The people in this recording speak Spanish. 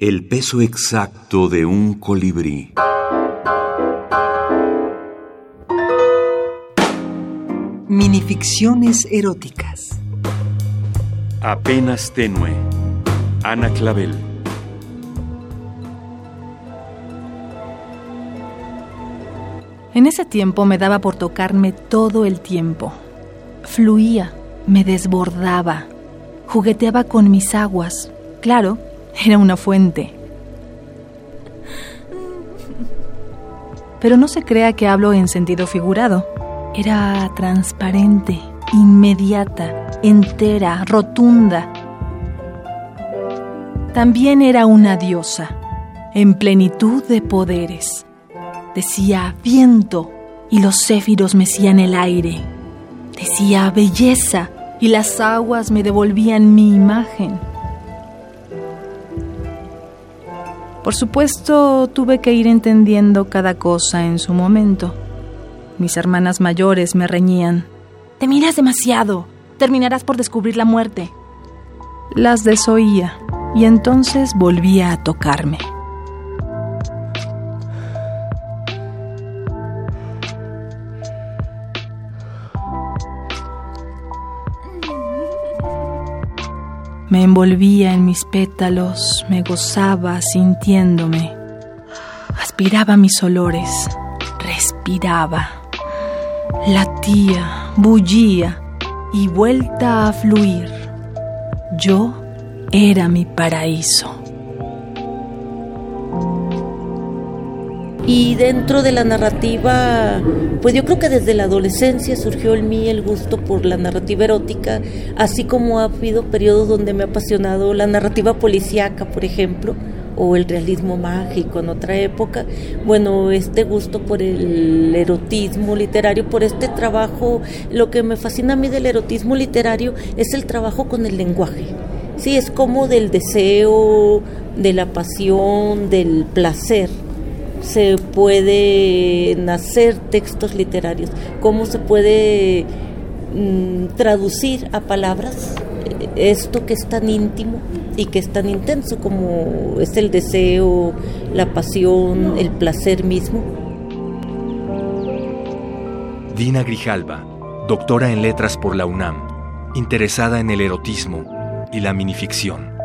El peso exacto de un colibrí. Minificciones eróticas. Apenas tenue. Ana Clavel. En ese tiempo me daba por tocarme todo el tiempo. Fluía, me desbordaba, jugueteaba con mis aguas. Claro, era una fuente. Pero no se crea que hablo en sentido figurado. Era transparente, inmediata, entera, rotunda. También era una diosa, en plenitud de poderes. Decía viento y los céfiros mecían el aire. Decía belleza y las aguas me devolvían mi imagen. Por supuesto, tuve que ir entendiendo cada cosa en su momento. Mis hermanas mayores me reñían. Te miras demasiado. Terminarás por descubrir la muerte. Las desoía y entonces volvía a tocarme. Me envolvía en mis pétalos, me gozaba sintiéndome. Aspiraba mis olores, respiraba, latía, bullía y vuelta a fluir. Yo era mi paraíso. Y dentro de la narrativa, pues yo creo que desde la adolescencia surgió en mí el gusto por la narrativa erótica, así como ha habido periodos donde me ha apasionado la narrativa policíaca, por ejemplo, o el realismo mágico en otra época. Bueno, este gusto por el erotismo literario, por este trabajo, lo que me fascina a mí del erotismo literario es el trabajo con el lenguaje. Sí, es como del deseo, de la pasión, del placer se puede nacer textos literarios, cómo se puede mm, traducir a palabras esto que es tan íntimo y que es tan intenso como es el deseo, la pasión, el placer mismo. Dina Grijalva, doctora en letras por la UNAM, interesada en el erotismo y la minificción.